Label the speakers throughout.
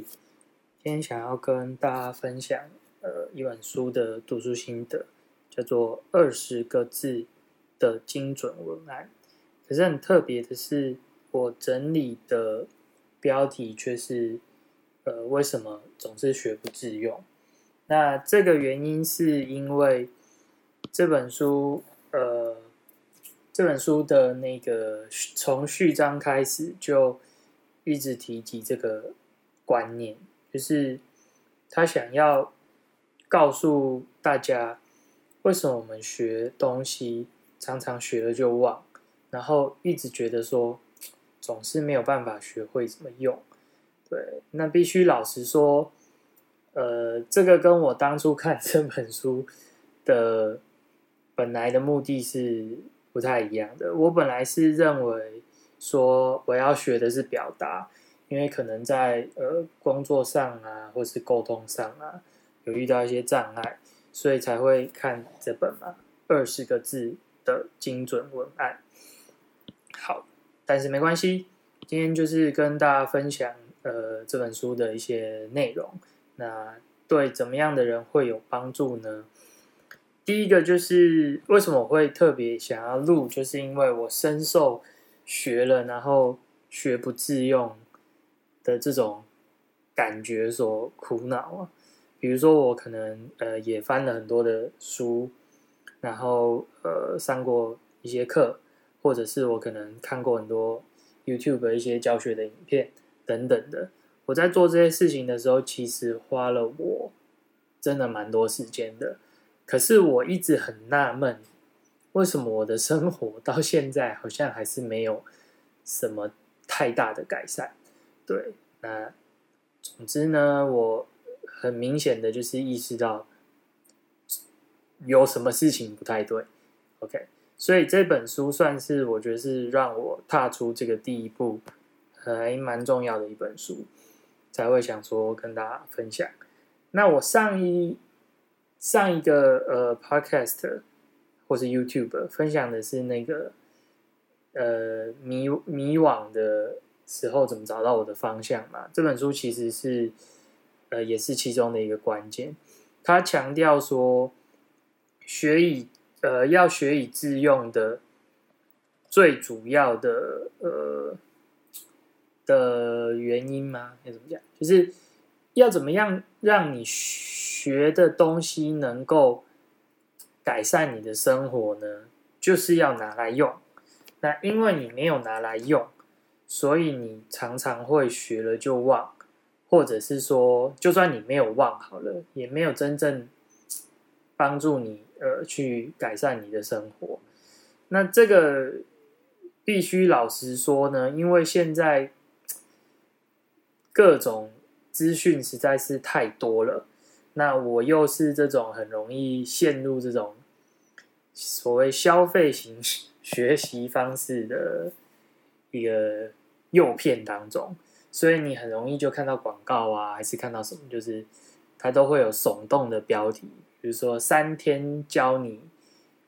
Speaker 1: 今天想要跟大家分享呃一本书的读书心得，叫做《二十个字的精准文案》。可是很特别的是，我整理的标题却是呃为什么总是学不自用？那这个原因是因为这本书呃这本书的那个从序章开始就。一直提及这个观念，就是他想要告诉大家，为什么我们学东西常常学了就忘，然后一直觉得说总是没有办法学会怎么用。对，那必须老实说，呃，这个跟我当初看这本书的本来的目的是不太一样的。我本来是认为。说我要学的是表达，因为可能在呃工作上啊，或是沟通上啊，有遇到一些障碍，所以才会看这本嘛，二十个字的精准文案。好，但是没关系，今天就是跟大家分享呃这本书的一些内容。那对怎么样的人会有帮助呢？第一个就是为什么我会特别想要录，就是因为我深受。学了，然后学不自用的这种感觉所苦恼啊。比如说，我可能呃也翻了很多的书，然后呃上过一些课，或者是我可能看过很多 YouTube 的一些教学的影片等等的。我在做这些事情的时候，其实花了我真的蛮多时间的。可是我一直很纳闷。为什么我的生活到现在好像还是没有什么太大的改善？对，那总之呢，我很明显的就是意识到有什么事情不太对。OK，所以这本书算是我觉得是让我踏出这个第一步，还蛮重要的一本书，才会想说跟大家分享。那我上一上一个呃 Podcast。或是 YouTube 分享的是那个呃迷迷惘的时候怎么找到我的方向嘛？这本书其实是呃也是其中的一个关键。他强调说，学以呃要学以致用的最主要的呃的原因吗？要怎么讲？就是要怎么样让你学的东西能够。改善你的生活呢，就是要拿来用。那因为你没有拿来用，所以你常常会学了就忘，或者是说，就算你没有忘好了，也没有真正帮助你呃去改善你的生活。那这个必须老实说呢，因为现在各种资讯实在是太多了。那我又是这种很容易陷入这种所谓消费型 学习方式的一个诱骗当中，所以你很容易就看到广告啊，还是看到什么，就是它都会有耸动的标题，比如说三天教你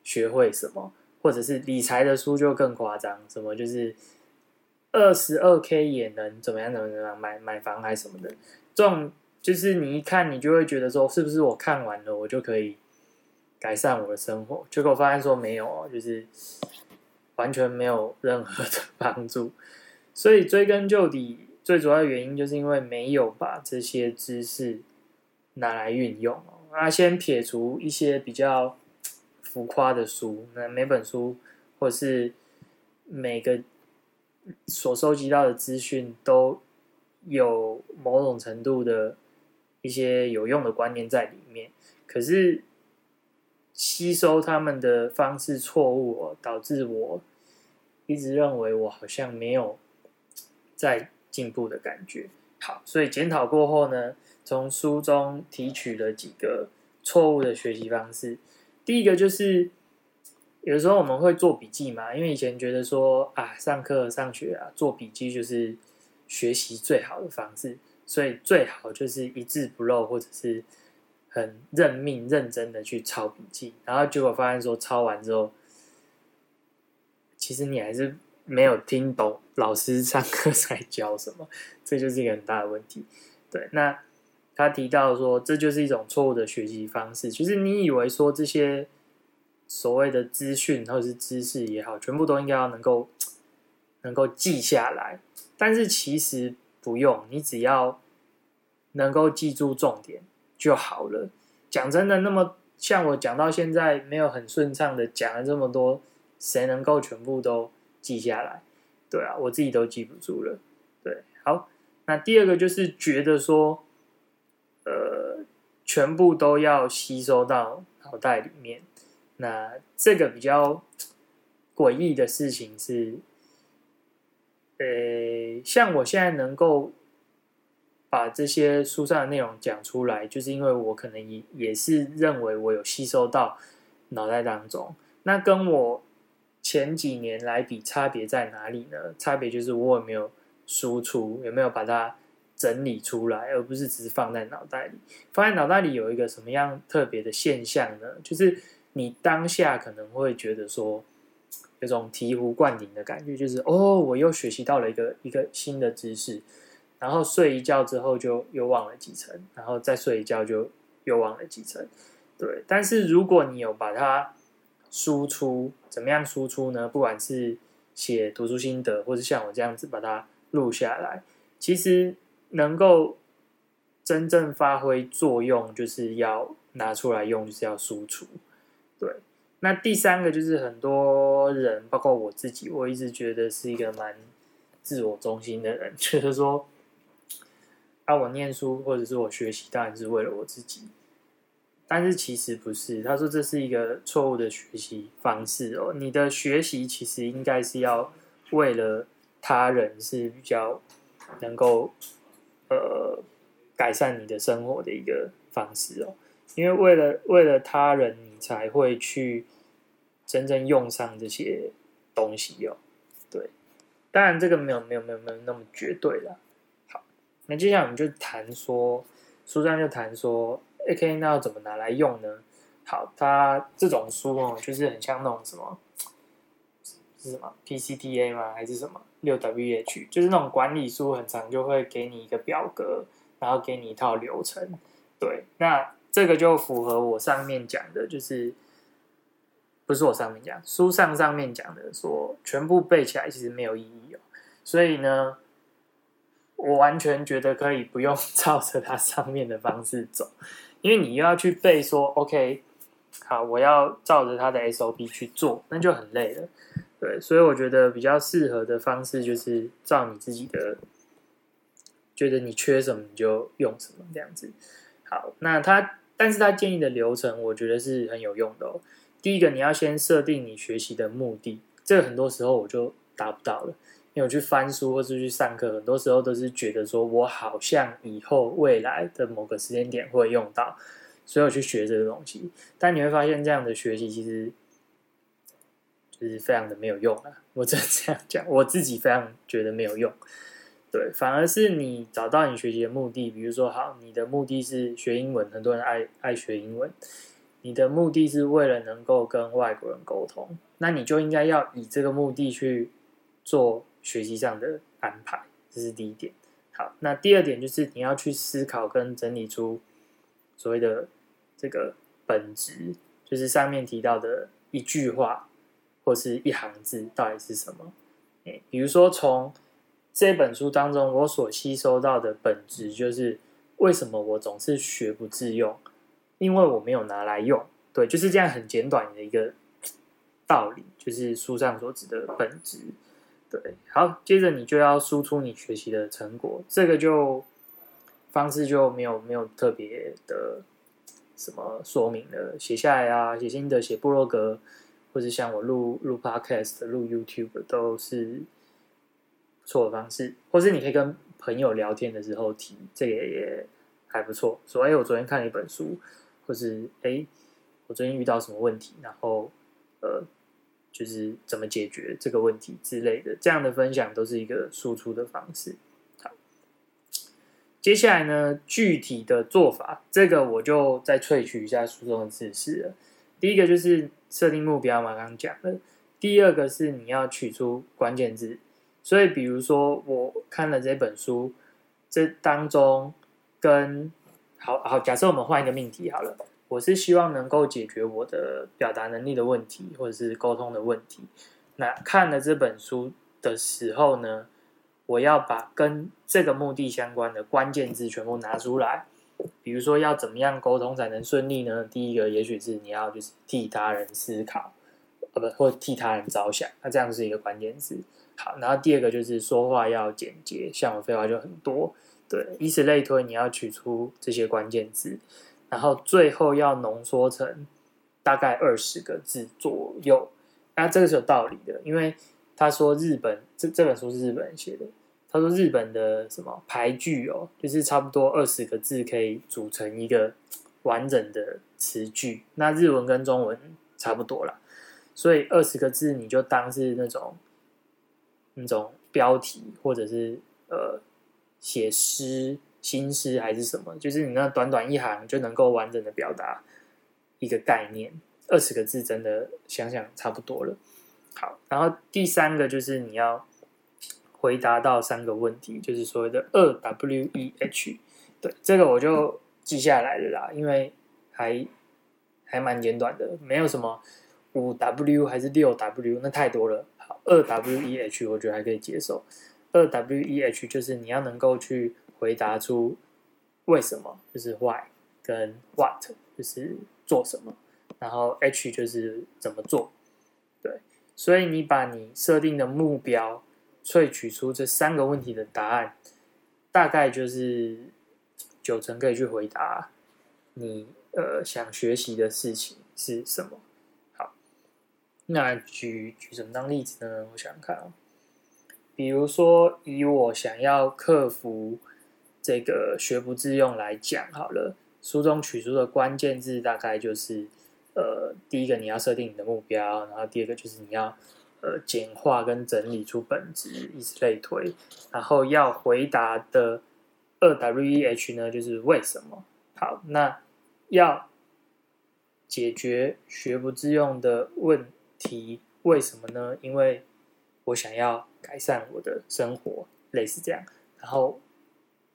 Speaker 1: 学会什么，或者是理财的书就更夸张，什么就是二十二 K 也能怎么样怎么样买买房还是什么的这种。就是你一看，你就会觉得说，是不是我看完了，我就可以改善我的生活？结果发现说没有哦，就是完全没有任何的 帮助。所以追根究底，最主要的原因就是因为没有把这些知识拿来运用哦。那先撇除一些比较浮夸的书，那每本书或是每个所收集到的资讯都有某种程度的。一些有用的观念在里面，可是吸收他们的方式错误，导致我一直认为我好像没有在进步的感觉。好，所以检讨过后呢，从书中提取了几个错误的学习方式。第一个就是，有时候我们会做笔记嘛，因为以前觉得说啊，上课上学啊，做笔记就是学习最好的方式。所以最好就是一字不漏，或者是很认命、认真的去抄笔记，然后结果发现说抄完之后，其实你还是没有听懂老师上课在教什么，这就是一个很大的问题。对，那他提到说，这就是一种错误的学习方式，就是你以为说这些所谓的资讯或者是知识也好，全部都应该要能够 能够记下来，但是其实不用，你只要能够记住重点就好了。讲真的，那么像我讲到现在没有很顺畅的讲了这么多，谁能够全部都记下来？对啊，我自己都记不住了。对，好。那第二个就是觉得说，呃，全部都要吸收到脑袋里面。那这个比较诡异的事情是，呃，像我现在能够把这些书上的内容讲出来，就是因为我可能也也是认为我有吸收到脑袋当中。那跟我前几年来比，差别在哪里呢？差别就是我有没有。输出有没有把它整理出来，而不是只是放在脑袋里？放在脑袋里有一个什么样特别的现象呢？就是你当下可能会觉得说，有种醍醐灌顶的感觉，就是哦，我又学习到了一个一个新的知识，然后睡一觉之后就又忘了几层，然后再睡一觉就又忘了几层。对，但是如果你有把它输出，怎么样输出呢？不管是写读书心得，或者像我这样子把它。录下来，其实能够真正发挥作用，就是要拿出来用，就是要输出。对，那第三个就是很多人，包括我自己，我一直觉得是一个蛮自我中心的人，觉得说，啊，我念书或者是我学习，当然是为了我自己。但是其实不是，他说这是一个错误的学习方式哦。你的学习其实应该是要为了。他人是比较能够呃改善你的生活的一个方式哦，因为为了为了他人，你才会去真正用上这些东西哦。对，当然这个没有没有没有没有那么绝对了。好，那接下来我们就谈说，书上就谈说，AK 那要怎么拿来用呢？好，它这种书哦，就是很像那种什么。是什么 PCTA 吗？还是什么六 WH？就是那种管理书，很长就会给你一个表格，然后给你一套流程。对，那这个就符合我上面讲的，就是不是我上面讲书上上面讲的，说全部背起来其实没有意义哦。所以呢，我完全觉得可以不用照着它上面的方式走，因为你又要去背说 OK，好，我要照着他的 SOP 去做，那就很累了。对，所以我觉得比较适合的方式就是照你自己的，觉得你缺什么你就用什么这样子。好，那他，但是他建议的流程，我觉得是很有用的哦。第一个，你要先设定你学习的目的，这个很多时候我就达不到了，因为我去翻书或是去上课，很多时候都是觉得说我好像以后未来的某个时间点会用到，所以我去学这个东西。但你会发现，这样的学习其实。就是非常的没有用啊！我真这样讲，我自己非常觉得没有用。对，反而是你找到你学习的目的，比如说，好，你的目的是学英文，很多人爱爱学英文，你的目的是为了能够跟外国人沟通，那你就应该要以这个目的去做学习上的安排，这是第一点。好，那第二点就是你要去思考跟整理出所谓的这个本质，就是上面提到的一句话。或是一行字到底是什么？比如说从这本书当中，我所吸收到的本质就是为什么我总是学不自用？因为我没有拿来用。对，就是这样很简短的一个道理，就是书上所指的本质。对，好，接着你就要输出你学习的成果，这个就方式就没有没有特别的什么说明了，写下来啊，写心得，写部落格。或者像我录录 podcast、录 YouTube 都是错的方式，或是你可以跟朋友聊天的时候提，这个也还不错。说哎，我昨天看了一本书，或是哎，我最近遇到什么问题，然后呃，就是怎么解决这个问题之类的，这样的分享都是一个输出的方式。好，接下来呢，具体的做法，这个我就再萃取一下书中的知识了。第一个就是设定目标嘛，刚刚讲的。第二个是你要取出关键字，所以比如说我看了这本书，这当中跟好好假设我们换一个命题好了，我是希望能够解决我的表达能力的问题，或者是沟通的问题。那看了这本书的时候呢，我要把跟这个目的相关的关键字全部拿出来。比如说要怎么样沟通才能顺利呢？第一个也许是你要就是替他人思考，呃不或替他人着想，那这样是一个关键字。好，然后第二个就是说话要简洁，像我废话就很多，对，以此类推，你要取出这些关键字，然后最后要浓缩成大概二十个字左右。那这个是有道理的，因为他说日本这这本书是日本人写的。他说日本的什么排句哦，就是差不多二十个字可以组成一个完整的词句。那日文跟中文差不多了，所以二十个字你就当是那种那种标题，或者是呃写诗、新诗还是什么，就是你那短短一行就能够完整的表达一个概念。二十个字真的想想差不多了。好，然后第三个就是你要。回答到三个问题，就是所谓的二 W E H，对，这个我就记下来了啦，因为还还蛮简短的，没有什么五 W 还是六 W，那太多了。好，二 W E H 我觉得还可以接受。二 W E H 就是你要能够去回答出为什么，就是 Why 跟 What，就是做什么，然后 H 就是怎么做。对，所以你把你设定的目标。萃取出这三个问题的答案，大概就是九成可以去回答你呃想学习的事情是什么。好，那举举什么当例子呢？我想想看啊，比如说以我想要克服这个学不自用来讲好了，书中取出的关键字大概就是呃第一个你要设定你的目标，然后第二个就是你要。呃，简化跟整理出本质，以此类推。然后要回答的二 W E H 呢，就是为什么？好，那要解决学不自用的问题，为什么呢？因为我想要改善我的生活，类似这样。然后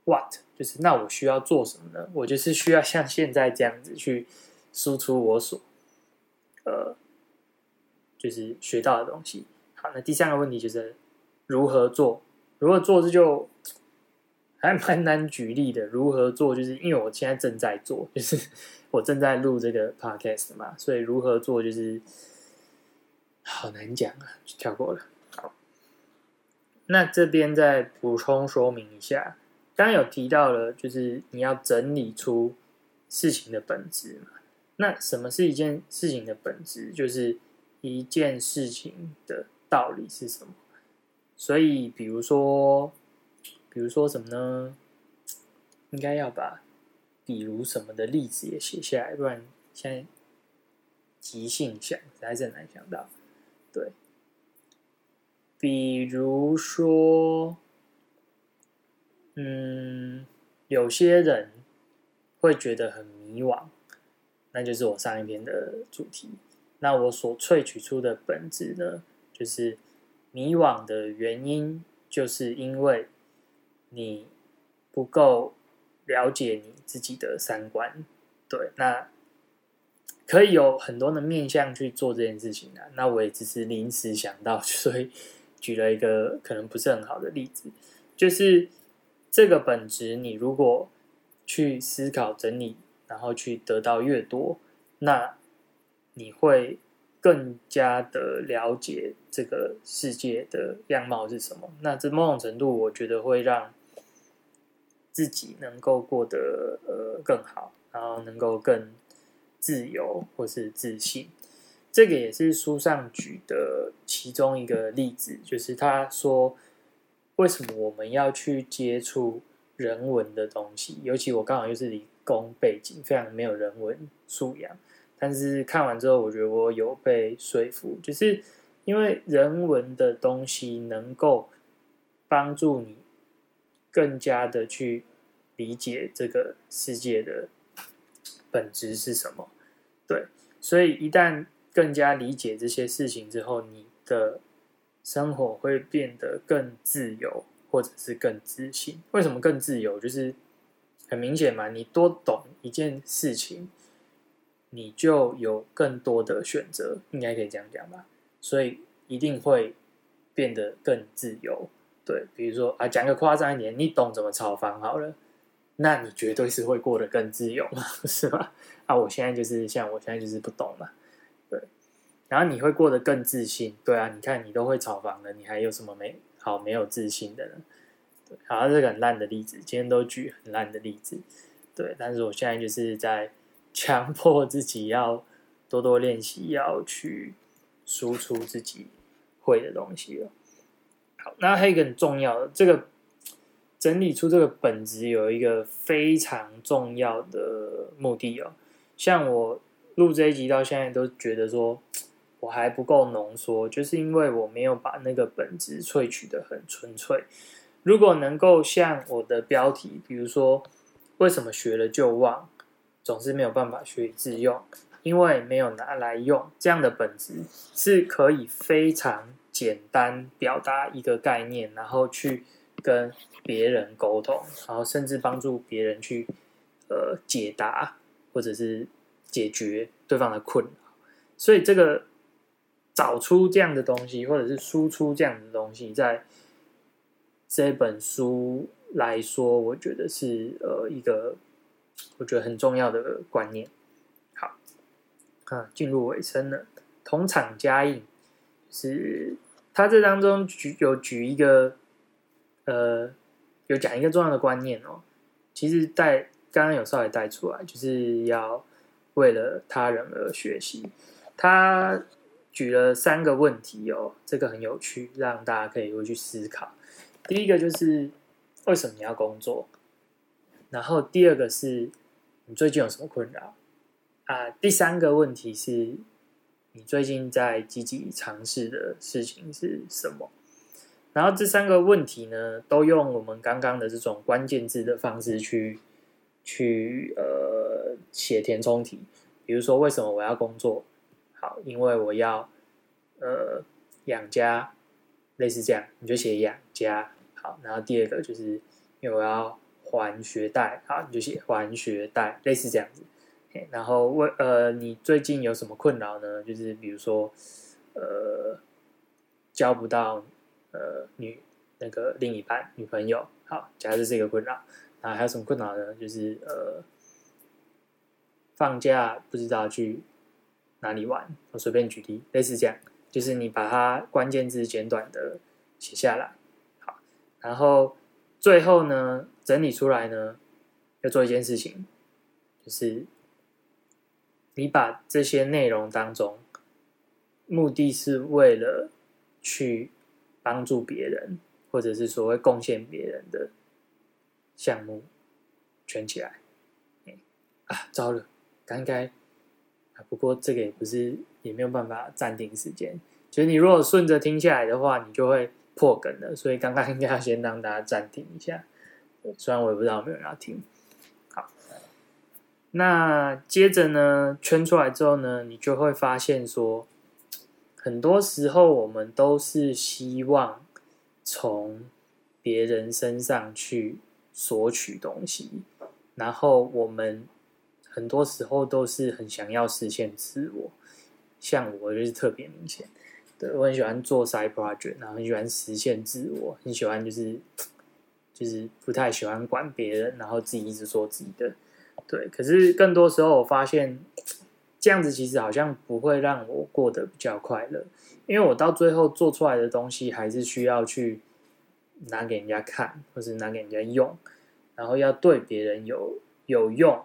Speaker 1: What 就是那我需要做什么呢？我就是需要像现在这样子去输出我所呃。就是学到的东西。好，那第三个问题就是如何做？如何做这就还蛮难举例的。如何做？就是因为我现在正在做，就是我正在录这个 podcast 嘛，所以如何做就是好难讲啊，就跳过了。好，那这边再补充说明一下，刚有提到了，就是你要整理出事情的本质嘛。那什么是一件事情的本质？就是。一件事情的道理是什么？所以，比如说，比如说什么呢？应该要把“比如什么”的例子也写下来，不然现在即兴想还是很难想到。对，比如说，嗯，有些人会觉得很迷惘，那就是我上一篇的主题。那我所萃取出的本质呢，就是迷惘的原因，就是因为你不够了解你自己的三观。对，那可以有很多的面向去做这件事情啊。那我也只是临时想到，所以举了一个可能不是很好的例子，就是这个本质，你如果去思考整理，然后去得到越多，那。你会更加的了解这个世界的样貌是什么？那这某种程度，我觉得会让自己能够过得呃更好，然后能够更自由或是自信。这个也是书上举的其中一个例子，就是他说为什么我们要去接触人文的东西？尤其我刚好又是理工背景，非常没有人文素养。但是看完之后，我觉得我有被说服，就是因为人文的东西能够帮助你更加的去理解这个世界的本质是什么。对，所以一旦更加理解这些事情之后，你的生活会变得更自由，或者是更自信。为什么更自由？就是很明显嘛，你多懂一件事情，你就有更多的选择，应该可以这样讲吧。所以一定会变得更自由。对，比如说啊，讲个夸张一点，你懂怎么炒房好了，那你绝对是会过得更自由嘛，是吧？啊，我现在就是像我现在就是不懂嘛，然后你会过得更自信，对啊，你看你都会炒房了，你还有什么没好没有自信的呢？对，好，这个很烂的例子，今天都举很烂的例子，对。但是我现在就是在强迫自己要多多练习，要去输出自己会的东西了。好，那还有一个很重要的，这个整理出这个本子有一个非常重要的目的哦。像我录这一集到现在都觉得说我还不够浓缩，就是因为我没有把那个本质萃取的很纯粹。如果能够像我的标题，比如说为什么学了就忘，总是没有办法学以致用，因为没有拿来用，这样的本质是可以非常。简单表达一个概念，然后去跟别人沟通，然后甚至帮助别人去呃解答或者是解决对方的困扰。所以这个找出这样的东西，或者是输出这样的东西，在这本书来说，我觉得是呃一个我觉得很重要的观念。好，啊，进入尾声了，同场加印是。他这当中举有举一个，呃，有讲一个重要的观念哦。其实带刚刚有稍微带出来，就是要为了他人而学习。他举了三个问题哦，这个很有趣，让大家可以回去思考。第一个就是为什么你要工作？然后第二个是你最近有什么困扰？啊，第三个问题是。你最近在积极尝试的事情是什么？然后这三个问题呢，都用我们刚刚的这种关键字的方式去去呃写填充题。比如说，为什么我要工作？好，因为我要呃养家，类似这样，你就写养家。好，然后第二个就是因为我要还学贷，好，你就写还学贷，类似这样子。然后问呃，你最近有什么困扰呢？就是比如说，呃，交不到呃女那个另一半女朋友，好，假设是一个困扰。那还有什么困扰呢？就是呃，放假不知道去哪里玩。我随便举例，类似这样，就是你把它关键字简短的写下来，好，然后最后呢，整理出来呢，要做一件事情，就是。你把这些内容当中，目的是为了去帮助别人，或者是所谓贡献别人的项目，圈起来。啊，糟了，刚该啊，不过这个也不是，也没有办法暂停时间。就是你如果顺着听下来的话，你就会破梗了。所以刚刚 应该要先让大家暂停一下。虽然我也不知道有没有人要听。好那接着呢，圈出来之后呢，你就会发现说，很多时候我们都是希望从别人身上去索取东西，然后我们很多时候都是很想要实现自我。像我就是特别明显，对我很喜欢做 side project，然后很喜欢实现自我，很喜欢就是就是不太喜欢管别人，然后自己一直做自己的。对，可是更多时候我发现，这样子其实好像不会让我过得比较快乐，因为我到最后做出来的东西还是需要去拿给人家看，或是拿给人家用，然后要对别人有有用，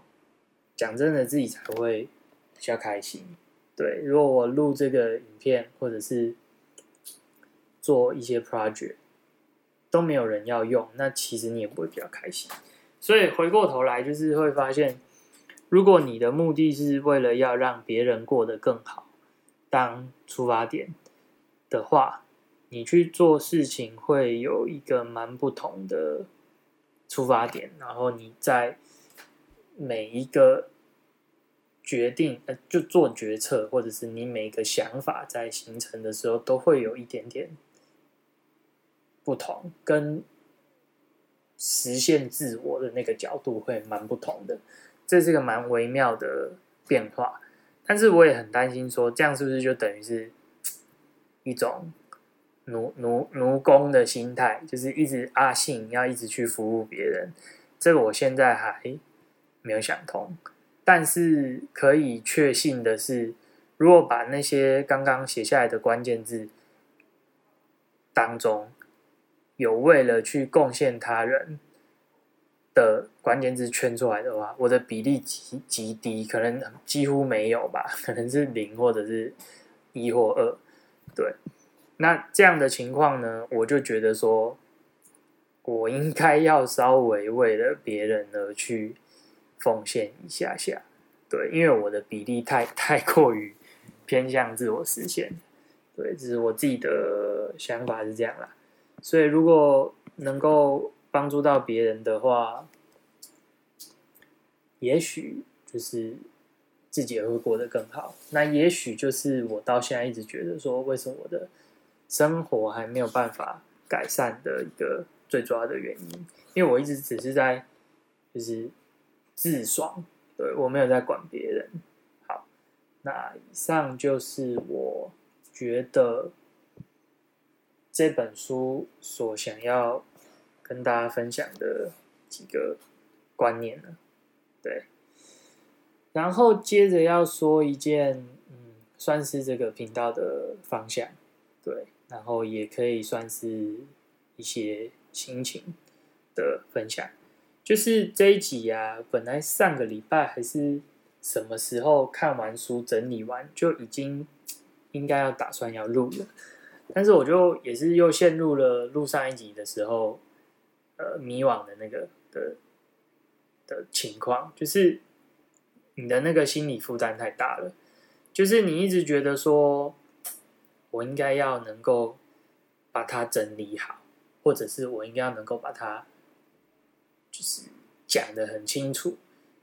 Speaker 1: 讲真的自己才会比较开心。对，如果我录这个影片或者是做一些 project 都没有人要用，那其实你也不会比较开心。所以回过头来，就是会发现，如果你的目的是为了要让别人过得更好当出发点的话，你去做事情会有一个蛮不同的出发点。然后你在每一个决定，呃，就做决策，或者是你每个想法在形成的时候，都会有一点点不同，跟。实现自我的那个角度会蛮不同的，这是个蛮微妙的变化。但是我也很担心，说这样是不是就等于是一种奴奴奴工的心态，就是一直阿信要一直去服务别人。这个我现在还没有想通。但是可以确信的是，如果把那些刚刚写下来的关键字当中，有为了去贡献他人的关键字圈出来的话，我的比例极极低，可能几乎没有吧，可能是零或者是一或二。对，那这样的情况呢，我就觉得说，我应该要稍微为了别人而去。奉献一下下，对，因为我的比例太 太过于偏向自我实现，对，这是我自己的想法是这样啦。所以如果能够帮助到别人的话，也许就是自己也会过得更好。那也许就是我到现在一直觉得说，为什么我的生活还没有办法改善的一个最主要的原因，因为我一直只是在就是。自爽，对我没有在管别人。好，那以上就是我觉得这本书所想要跟大家分享的几个观念了。对，然后接着要说一件，嗯，算是这个频道的方向，对，然后也可以算是一些心情的分享。就是这一集呀，本来上个礼拜还是什么时候看完书整理完，就已经应该要打算要录了，但是我就也是又陷入了录上一集的时候，呃，迷惘的那个的的情况，就是你的那个心理负担太大了，就是你一直觉得说，我应该要能够把它整理好，或者是我应该要能够把它。就是讲的很清楚，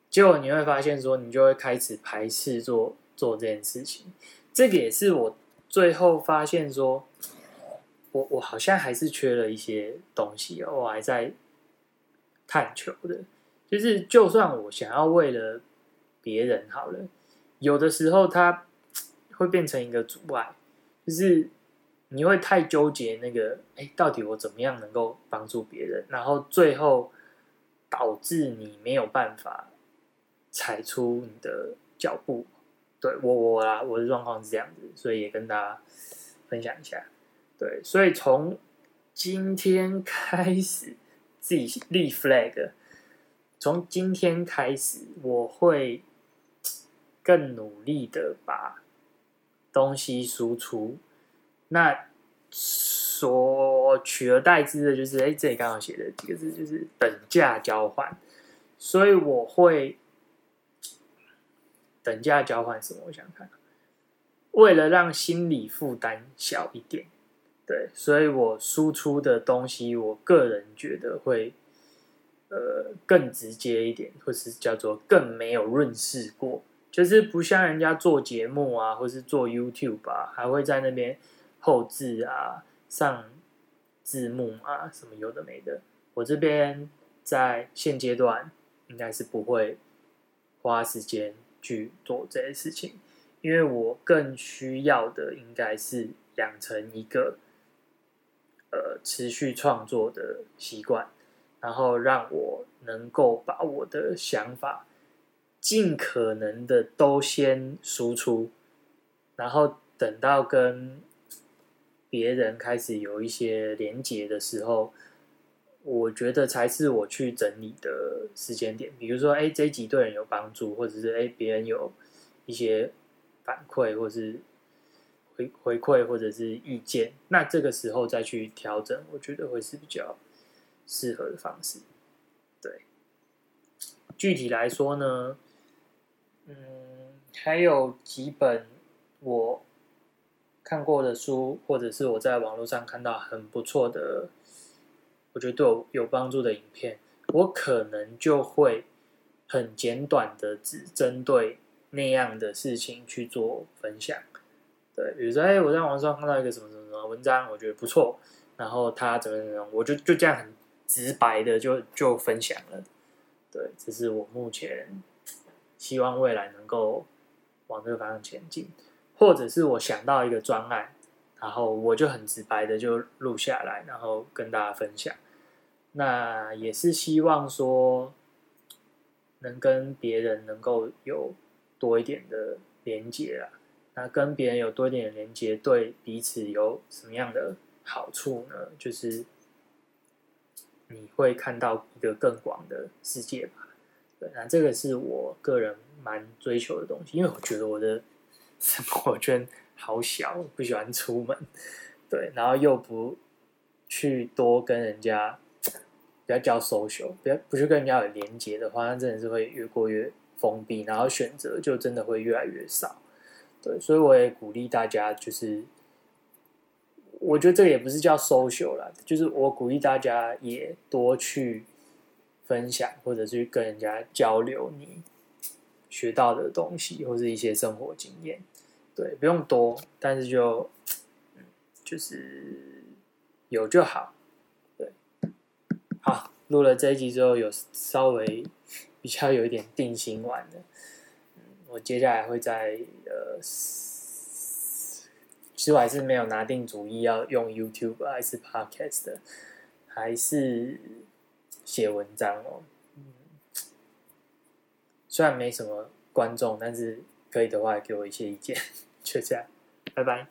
Speaker 1: 结果你会发现说，你就会开始排斥做做这件事情。这个也是我最后发现说，我我好像还是缺了一些东西，我还在探求的。就是就算我想要为了别人好了，有的时候它会变成一个阻碍，就是你会太纠结那个，哎，到底我怎么样能够帮助别人，然后最后。导致你没有办法踩出你的脚步，对我我啊，我的状况是这样子，所以也跟大家分享一下。对，所以从今天开始自己立 flag，从今天开始我会更努力的把东西输出。那。所取而代之的就是，哎，这里刚好写的几个字就是等价交换，所以我会等价交换什么？我想看，为了让心理负担小一点，对，所以我输出的东西，我个人觉得会呃更直接一点，或是叫做更没有润饰过，就是不像人家做节目啊，或是做 YouTube 吧，还会在那边后置啊。上字幕啊，什么有的没的，我这边在现阶段应该是不会花时间去做这些事情，因为我更需要的应该是养成一个呃持续创作的习惯，然后让我能够把我的想法尽可能的都先输出，然后等到跟。别人开始有一些连结的时候，我觉得才是我去整理的时间点。比如说，哎，这几对人有帮助，或者是哎，别人有一些反馈，或是回回馈，或者是意见，那这个时候再去调整，我觉得会是比较适合的方式。对，具体来说呢，嗯，还有几本我。看过的书，或者是我在网络上看到很不错的，我觉得对我有帮助的影片，我可能就会很简短的只针对那样的事情去做分享。对，比如说，哎，我在网上看到一个什么什么什么文章，我觉得不错，然后他怎么怎么样，我就就这样很直白的就就分享了。对，这是我目前希望未来能够往这个方向前进，或者是我想到一个专案，然后我就很直白的就录下来，然后跟大家分享。那也是希望说，能跟别人能够有多一点的连接啊。那跟别人有多一点的连接，对彼此有什么样的好处呢？就是你会看到一个更广的世界吧。对，那这个是我个人蛮追求的东西，因为我觉得我的生活圈好小，不喜欢出门。对，然后又不去多跟人家。不要叫 social，不要不去跟人家有连接的话，那真的是会越过越封闭，然后选择就真的会越来越少。对，所以我也鼓励大家，就是我觉得这个也不是叫 social 啦，就是我鼓励大家也多去分享，或者去跟人家交流你学到的东西，或是一些生活经验。对，不用多，但是就嗯，就是有就好。对好，录了这一集之后，有稍微比较有一点定心丸的。嗯，我接下来会在呃，其实我还是没有拿定主意要用 YouTube 还是 Podcast 的，还是写文章哦。嗯，虽然没什么观众，但是可以的话给我一些意见。谢谢，拜拜。